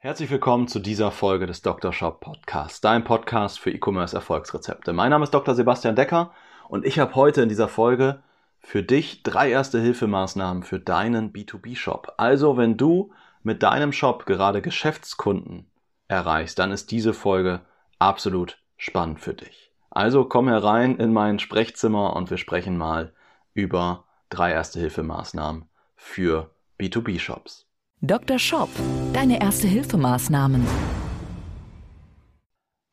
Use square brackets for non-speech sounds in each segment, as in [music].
Herzlich willkommen zu dieser Folge des Dr. Shop Podcasts, dein Podcast für E-Commerce Erfolgsrezepte. Mein Name ist Dr. Sebastian Decker und ich habe heute in dieser Folge für dich drei erste Hilfemaßnahmen für deinen B2B-Shop. Also, wenn du mit deinem Shop gerade Geschäftskunden erreichst, dann ist diese Folge absolut spannend für dich. Also komm herein in mein Sprechzimmer und wir sprechen mal über drei erste Hilfemaßnahmen für B2B-Shops. Dr. Shop, deine erste Hilfemaßnahmen.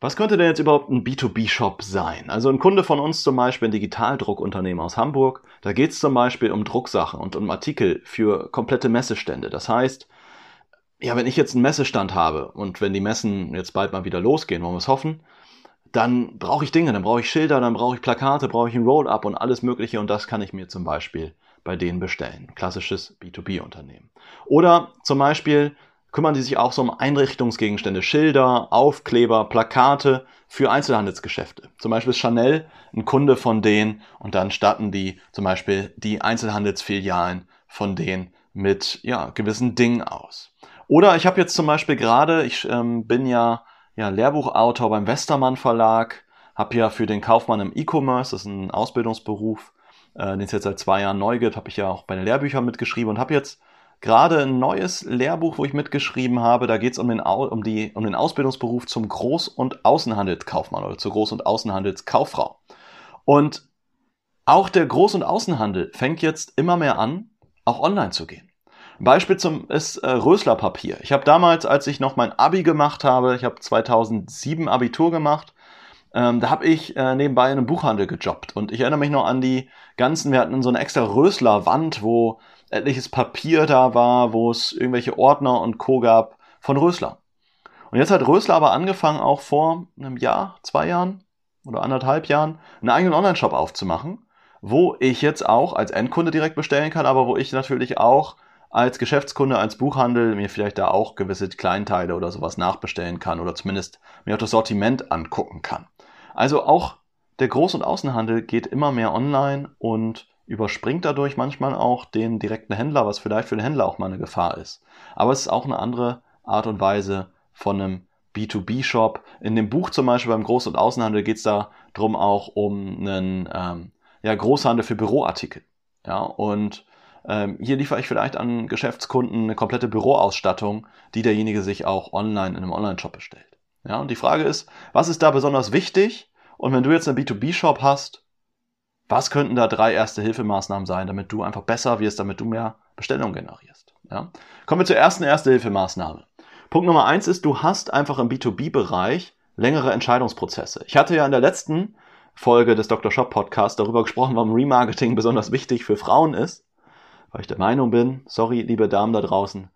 Was könnte denn jetzt überhaupt ein B2B-Shop sein? Also ein Kunde von uns zum Beispiel, ein Digitaldruckunternehmen aus Hamburg, da geht es zum Beispiel um Drucksachen und um Artikel für komplette Messestände. Das heißt, ja, wenn ich jetzt einen Messestand habe und wenn die Messen jetzt bald mal wieder losgehen, wollen wir es hoffen, dann brauche ich Dinge, dann brauche ich Schilder, dann brauche ich Plakate, brauche ich ein Roll-up und alles Mögliche und das kann ich mir zum Beispiel bei denen bestellen. Klassisches B2B-Unternehmen. Oder zum Beispiel kümmern die sich auch so um Einrichtungsgegenstände, Schilder, Aufkleber, Plakate für Einzelhandelsgeschäfte. Zum Beispiel ist Chanel ein Kunde von denen und dann statten die zum Beispiel die Einzelhandelsfilialen von denen mit ja, gewissen Dingen aus. Oder ich habe jetzt zum Beispiel gerade, ich ähm, bin ja, ja Lehrbuchautor beim Westermann Verlag, habe ja für den Kaufmann im E-Commerce, das ist ein Ausbildungsberuf, den es jetzt seit zwei Jahren neu gibt, habe ich ja auch bei den Lehrbüchern mitgeschrieben und habe jetzt gerade ein neues Lehrbuch, wo ich mitgeschrieben habe. Da geht es um den, um, um den Ausbildungsberuf zum Groß- und Außenhandelskaufmann oder zur Groß- und Außenhandelskauffrau. Und auch der Groß- und Außenhandel fängt jetzt immer mehr an, auch online zu gehen. Beispiel zum ist äh, Rösler-Papier. Ich habe damals, als ich noch mein Abi gemacht habe, ich habe 2007 Abitur gemacht, ähm, da habe ich äh, nebenbei in einem Buchhandel gejobbt. Und ich erinnere mich noch an die ganzen, wir hatten so eine extra Rösler-Wand, wo etliches Papier da war, wo es irgendwelche Ordner und Co. gab von Rösler. Und jetzt hat Rösler aber angefangen, auch vor einem Jahr, zwei Jahren oder anderthalb Jahren, einen eigenen Online-Shop aufzumachen, wo ich jetzt auch als Endkunde direkt bestellen kann, aber wo ich natürlich auch als Geschäftskunde, als Buchhandel mir vielleicht da auch gewisse Kleinteile oder sowas nachbestellen kann oder zumindest mir auch das Sortiment angucken kann. Also auch der Groß- und Außenhandel geht immer mehr online und überspringt dadurch manchmal auch den direkten Händler, was vielleicht für den Händler auch mal eine Gefahr ist. Aber es ist auch eine andere Art und Weise von einem B2B-Shop. In dem Buch zum Beispiel beim Groß- und Außenhandel geht es da drum auch um einen ähm, ja, Großhandel für Büroartikel. Ja, und ähm, hier liefere ich vielleicht an Geschäftskunden eine komplette Büroausstattung, die derjenige sich auch online in einem Online-Shop bestellt. Ja, und die Frage ist, was ist da besonders wichtig? Und wenn du jetzt einen B2B-Shop hast, was könnten da drei erste Hilfemaßnahmen sein, damit du einfach besser wirst, damit du mehr Bestellungen generierst? Ja? Kommen wir zur ersten erste Hilfemaßnahme. Punkt Nummer eins ist, du hast einfach im B2B-Bereich längere Entscheidungsprozesse. Ich hatte ja in der letzten Folge des Dr. Shop Podcasts darüber gesprochen, warum Remarketing besonders wichtig für Frauen ist weil ich der Meinung bin, sorry, liebe Damen da draußen,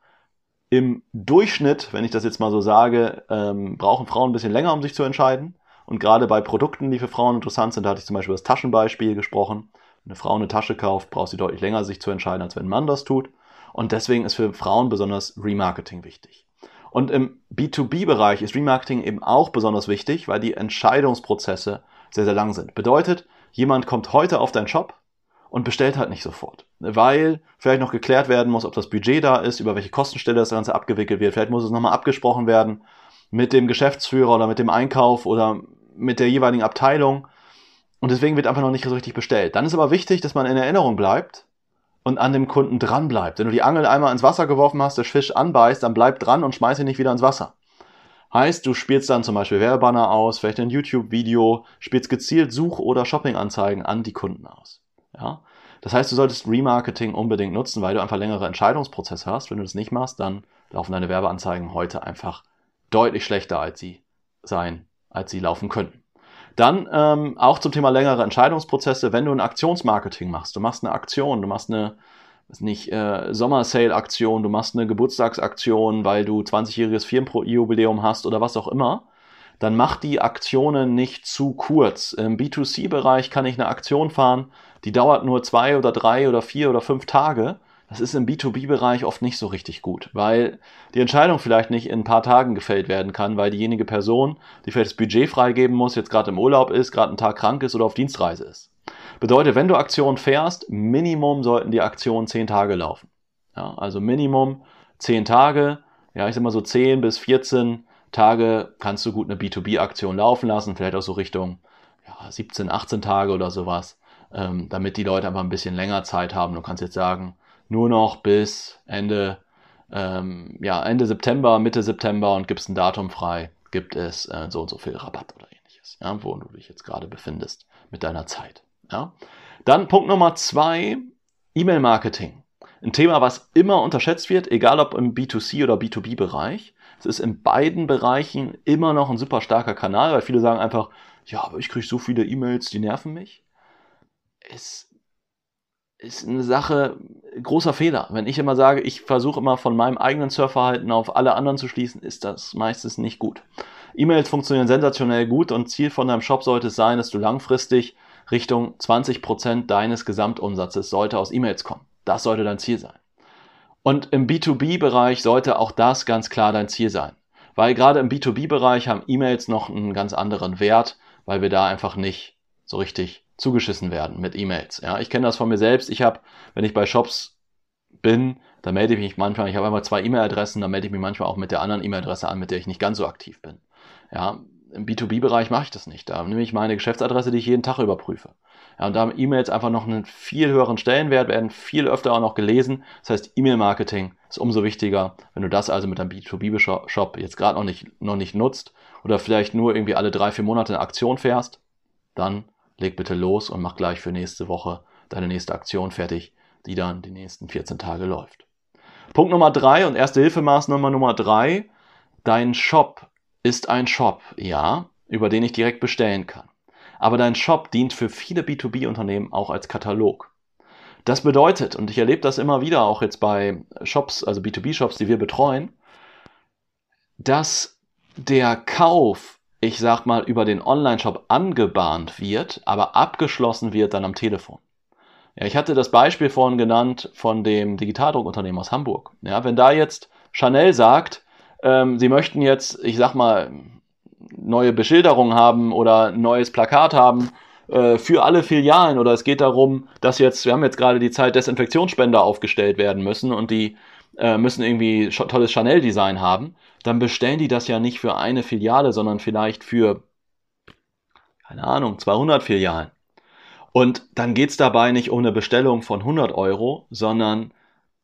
im Durchschnitt, wenn ich das jetzt mal so sage, ähm, brauchen Frauen ein bisschen länger, um sich zu entscheiden. Und gerade bei Produkten, die für Frauen interessant sind, da hatte ich zum Beispiel das Taschenbeispiel gesprochen. Wenn eine Frau eine Tasche kauft, braucht sie deutlich länger, sich zu entscheiden, als wenn ein Mann das tut. Und deswegen ist für Frauen besonders Remarketing wichtig. Und im B2B-Bereich ist Remarketing eben auch besonders wichtig, weil die Entscheidungsprozesse sehr, sehr lang sind. Bedeutet, jemand kommt heute auf deinen Shop, und bestellt halt nicht sofort. Weil vielleicht noch geklärt werden muss, ob das Budget da ist, über welche Kostenstelle das Ganze abgewickelt wird. Vielleicht muss es nochmal abgesprochen werden mit dem Geschäftsführer oder mit dem Einkauf oder mit der jeweiligen Abteilung. Und deswegen wird einfach noch nicht so richtig bestellt. Dann ist aber wichtig, dass man in Erinnerung bleibt und an dem Kunden dran bleibt. Wenn du die Angel einmal ins Wasser geworfen hast, der Fisch anbeißt, dann bleib dran und schmeiß ihn nicht wieder ins Wasser. Heißt, du spielst dann zum Beispiel Werbebanner aus, vielleicht ein YouTube-Video, spielst gezielt Such- oder Shopping-Anzeigen an die Kunden aus. Ja? Das heißt, du solltest Remarketing unbedingt nutzen, weil du einfach längere Entscheidungsprozesse hast. Wenn du das nicht machst, dann laufen deine Werbeanzeigen heute einfach deutlich schlechter, als sie sein, als sie laufen könnten. Dann ähm, auch zum Thema längere Entscheidungsprozesse, wenn du ein Aktionsmarketing machst, du machst eine Aktion, du machst eine nicht äh, Sommersale-Aktion, du machst eine Geburtstagsaktion, weil du 20-jähriges Firmenjubiläum hast oder was auch immer, dann mach die Aktionen nicht zu kurz. Im B2C-Bereich kann ich eine Aktion fahren, die dauert nur zwei oder drei oder vier oder fünf Tage. Das ist im B2B-Bereich oft nicht so richtig gut, weil die Entscheidung vielleicht nicht in ein paar Tagen gefällt werden kann, weil diejenige Person, die vielleicht das Budget freigeben muss, jetzt gerade im Urlaub ist, gerade einen Tag krank ist oder auf Dienstreise ist. Bedeutet, wenn du Aktionen fährst, Minimum sollten die Aktionen zehn Tage laufen. Ja, also Minimum zehn Tage, ja, ich sag mal so 10 bis 14 Tage kannst du gut eine B2B-Aktion laufen lassen, vielleicht auch so Richtung ja, 17, 18 Tage oder sowas, ähm, damit die Leute einfach ein bisschen länger Zeit haben. Du kannst jetzt sagen, nur noch bis Ende, ähm, ja, Ende September, Mitte September und gibst ein Datum frei, gibt es äh, so und so viel Rabatt oder ähnliches, ja, wo du dich jetzt gerade befindest mit deiner Zeit. Ja. Dann Punkt Nummer zwei, E-Mail-Marketing. Ein Thema, was immer unterschätzt wird, egal ob im B2C oder B2B-Bereich. Es ist in beiden Bereichen immer noch ein super starker Kanal, weil viele sagen einfach, ja, aber ich kriege so viele E-Mails, die nerven mich. Es ist eine Sache, großer Fehler. Wenn ich immer sage, ich versuche immer von meinem eigenen Surfverhalten auf alle anderen zu schließen, ist das meistens nicht gut. E-Mails funktionieren sensationell gut und Ziel von deinem Shop sollte es sein, dass du langfristig Richtung 20% deines Gesamtumsatzes sollte aus E-Mails kommen. Das sollte dein Ziel sein. Und im B2B-Bereich sollte auch das ganz klar dein Ziel sein. Weil gerade im B2B-Bereich haben E-Mails noch einen ganz anderen Wert, weil wir da einfach nicht so richtig zugeschissen werden mit E-Mails. Ja, ich kenne das von mir selbst. Ich habe, wenn ich bei Shops bin, da melde ich mich manchmal, ich habe einmal zwei E-Mail-Adressen, da melde ich mich manchmal auch mit der anderen E-Mail-Adresse an, mit der ich nicht ganz so aktiv bin. Ja, im B2B-Bereich mache ich das nicht. Da nehme ich meine Geschäftsadresse, die ich jeden Tag überprüfe. Ja, und da haben E-Mails einfach noch einen viel höheren Stellenwert, werden viel öfter auch noch gelesen. Das heißt, E-Mail-Marketing ist umso wichtiger, wenn du das also mit deinem B2B-Shop jetzt gerade noch nicht, noch nicht nutzt oder vielleicht nur irgendwie alle drei, vier Monate eine Aktion fährst, dann leg bitte los und mach gleich für nächste Woche deine nächste Aktion fertig, die dann die nächsten 14 Tage läuft. Punkt Nummer drei und erste Hilfemaßnahme Nummer drei. Dein Shop ist ein Shop, ja, über den ich direkt bestellen kann. Aber dein Shop dient für viele B2B-Unternehmen auch als Katalog. Das bedeutet, und ich erlebe das immer wieder auch jetzt bei Shops, also B2B-Shops, die wir betreuen, dass der Kauf, ich sag mal, über den Online-Shop angebahnt wird, aber abgeschlossen wird dann am Telefon. Ja, ich hatte das Beispiel vorhin genannt von dem Digitaldruckunternehmen aus Hamburg. Ja, wenn da jetzt Chanel sagt, ähm, sie möchten jetzt, ich sag mal, neue Beschilderung haben oder ein neues Plakat haben äh, für alle Filialen oder es geht darum, dass jetzt, wir haben jetzt gerade die Zeit, Desinfektionsspender aufgestellt werden müssen und die äh, müssen irgendwie tolles Chanel-Design haben, dann bestellen die das ja nicht für eine Filiale, sondern vielleicht für, keine Ahnung, 200 Filialen. Und dann geht's dabei nicht um eine Bestellung von 100 Euro, sondern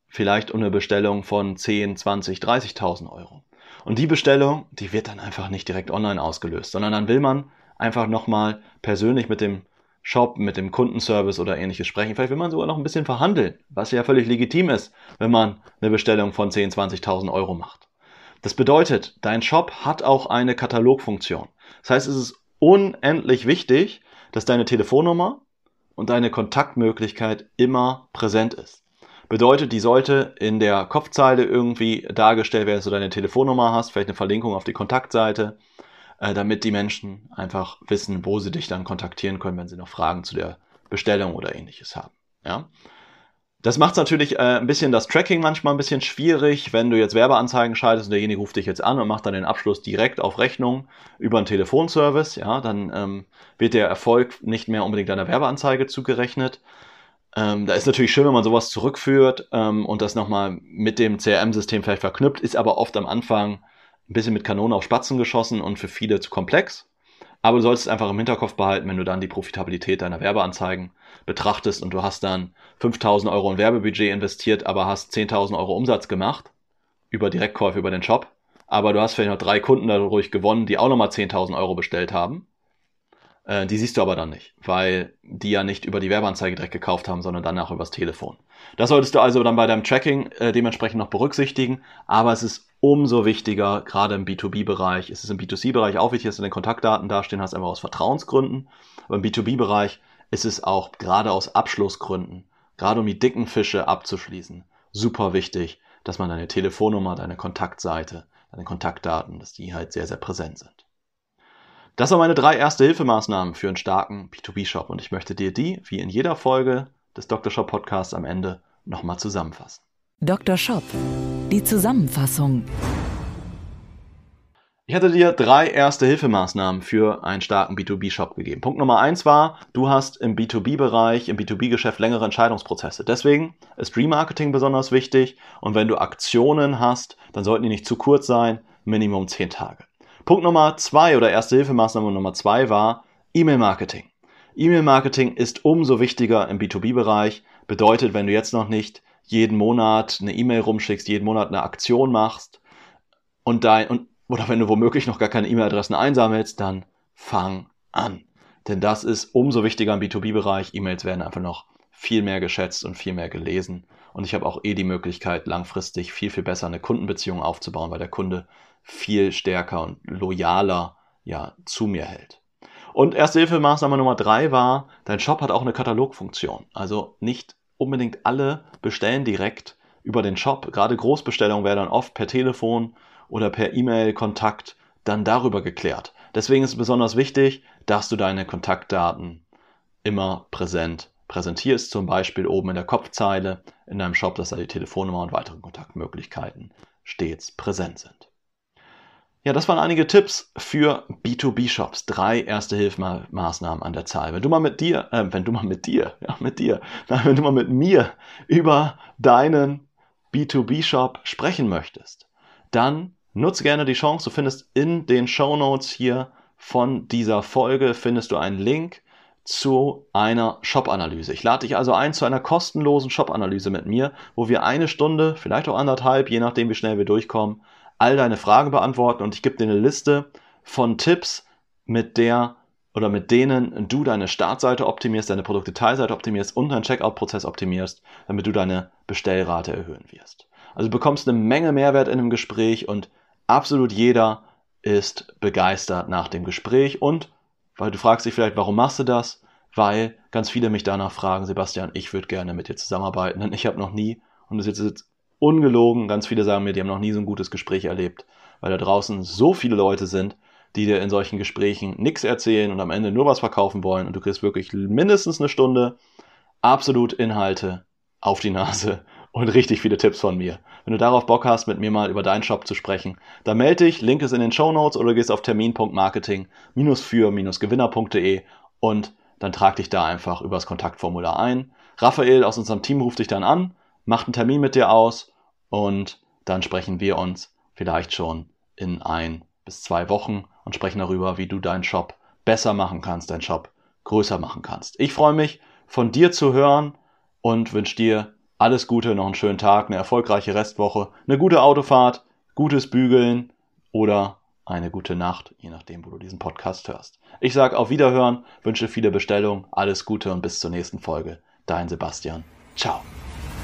vielleicht um eine Bestellung von 10, 20, 30.000 Euro. Und die Bestellung, die wird dann einfach nicht direkt online ausgelöst, sondern dann will man einfach nochmal persönlich mit dem Shop, mit dem Kundenservice oder ähnliches sprechen. Vielleicht will man sogar noch ein bisschen verhandeln, was ja völlig legitim ist, wenn man eine Bestellung von 10, 20.000 Euro macht. Das bedeutet, dein Shop hat auch eine Katalogfunktion. Das heißt, es ist unendlich wichtig, dass deine Telefonnummer und deine Kontaktmöglichkeit immer präsent ist. Bedeutet, die sollte in der Kopfzeile irgendwie dargestellt werden, dass du deine Telefonnummer hast, vielleicht eine Verlinkung auf die Kontaktseite, äh, damit die Menschen einfach wissen, wo sie dich dann kontaktieren können, wenn sie noch Fragen zu der Bestellung oder ähnliches haben. Ja? Das macht natürlich äh, ein bisschen das Tracking manchmal ein bisschen schwierig, wenn du jetzt Werbeanzeigen schaltest und derjenige ruft dich jetzt an und macht dann den Abschluss direkt auf Rechnung über einen Telefonservice, ja, dann ähm, wird der Erfolg nicht mehr unbedingt deiner Werbeanzeige zugerechnet. Ähm, da ist natürlich schön, wenn man sowas zurückführt ähm, und das nochmal mit dem CRM-System vielleicht verknüpft, ist aber oft am Anfang ein bisschen mit Kanone auf Spatzen geschossen und für viele zu komplex. Aber du solltest es einfach im Hinterkopf behalten, wenn du dann die Profitabilität deiner Werbeanzeigen betrachtest und du hast dann 5000 Euro in Werbebudget investiert, aber hast 10.000 Euro Umsatz gemacht über Direktkäufe über den Shop. Aber du hast vielleicht noch drei Kunden dadurch gewonnen, die auch nochmal 10.000 Euro bestellt haben äh, die siehst du aber dann nicht, weil die ja nicht über die Werbeanzeige direkt gekauft haben, sondern danach übers Telefon. Das solltest du also dann bei deinem Tracking äh, dementsprechend noch berücksichtigen, aber es ist umso wichtiger, gerade im B2B-Bereich, ist es im B2C-Bereich auch wichtig, dass du deine Kontaktdaten dastehen hast, einfach aus Vertrauensgründen. Aber im B2B-Bereich ist es auch gerade aus Abschlussgründen gerade um die dicken Fische abzuschließen, super wichtig, dass man deine Telefonnummer, deine Kontaktseite, deine Kontaktdaten, dass die halt sehr, sehr präsent sind. Das waren meine drei erste Hilfemaßnahmen für einen starken B2B-Shop und ich möchte dir die, wie in jeder Folge des Dr. Shop Podcasts am Ende, nochmal zusammenfassen. Dr. Shop, die Zusammenfassung. Ich hatte dir drei erste Hilfemaßnahmen für einen starken B2B-Shop gegeben. Punkt Nummer eins war, du hast im B2B-Bereich, im B2B-Geschäft längere Entscheidungsprozesse. Deswegen ist Remarketing besonders wichtig und wenn du Aktionen hast, dann sollten die nicht zu kurz sein, Minimum zehn Tage. Punkt Nummer zwei oder erste Hilfemaßnahme Nummer zwei war E-Mail-Marketing. E-Mail-Marketing ist umso wichtiger im B2B-Bereich. Bedeutet, wenn du jetzt noch nicht jeden Monat eine E-Mail rumschickst, jeden Monat eine Aktion machst und dein, und oder wenn du womöglich noch gar keine E-Mail-Adressen einsammelst, dann fang an. Denn das ist umso wichtiger im B2B-Bereich. E-Mails werden einfach noch viel mehr geschätzt und viel mehr gelesen. Und ich habe auch eh die Möglichkeit, langfristig viel, viel besser eine Kundenbeziehung aufzubauen, weil der Kunde viel stärker und loyaler ja, zu mir hält. Und erste Hilfemaßnahme Nummer drei war, dein Shop hat auch eine Katalogfunktion. Also nicht unbedingt alle bestellen direkt über den Shop. Gerade Großbestellungen werden dann oft per Telefon oder per E-Mail-Kontakt dann darüber geklärt. Deswegen ist es besonders wichtig, dass du deine Kontaktdaten immer präsent präsentierst, zum Beispiel oben in der Kopfzeile in deinem Shop, dass da die Telefonnummer und weitere Kontaktmöglichkeiten stets präsent sind. Ja, das waren einige Tipps für B2B-Shops. Drei erste Hilfemaßnahmen an der Zahl. Wenn du mal mit dir, äh, wenn du mal mit dir, [laughs] ja, mit dir, nein, wenn du mal mit mir über deinen B2B-Shop sprechen möchtest, dann nutze gerne die Chance. Du findest in den Show Notes hier von dieser Folge findest du einen Link zu einer Shop-Analyse. Ich lade dich also ein zu einer kostenlosen Shop-Analyse mit mir, wo wir eine Stunde, vielleicht auch anderthalb, je nachdem wie schnell wir durchkommen, all deine Fragen beantworten und ich gebe dir eine Liste von Tipps, mit der oder mit denen du deine Startseite optimierst, deine Produktdetailseite optimierst und deinen Checkout-Prozess optimierst, damit du deine Bestellrate erhöhen wirst. Also du bekommst eine Menge Mehrwert in einem Gespräch und absolut jeder ist begeistert nach dem Gespräch und weil du fragst dich vielleicht, warum machst du das? Weil ganz viele mich danach fragen, Sebastian, ich würde gerne mit dir zusammenarbeiten, denn ich habe noch nie, und das ist jetzt ungelogen, ganz viele sagen mir, die haben noch nie so ein gutes Gespräch erlebt, weil da draußen so viele Leute sind, die dir in solchen Gesprächen nichts erzählen und am Ende nur was verkaufen wollen und du kriegst wirklich mindestens eine Stunde absolut Inhalte auf die Nase [laughs] und richtig viele Tipps von mir. Wenn du darauf Bock hast, mit mir mal über deinen Shop zu sprechen, dann melde dich, Link ist in den Show Notes oder gehst auf termin.marketing-für-gewinner.de und dann trag dich da einfach übers Kontaktformular ein. Raphael aus unserem Team ruft dich dann an, macht einen Termin mit dir aus und dann sprechen wir uns vielleicht schon in ein bis zwei Wochen und sprechen darüber, wie du deinen Shop besser machen kannst, deinen Shop größer machen kannst. Ich freue mich, von dir zu hören und wünsche dir alles Gute, noch einen schönen Tag, eine erfolgreiche Restwoche, eine gute Autofahrt, gutes Bügeln oder eine gute Nacht, je nachdem, wo du diesen Podcast hörst. Ich sage auf Wiederhören, wünsche viele Bestellungen, alles Gute und bis zur nächsten Folge. Dein Sebastian. Ciao.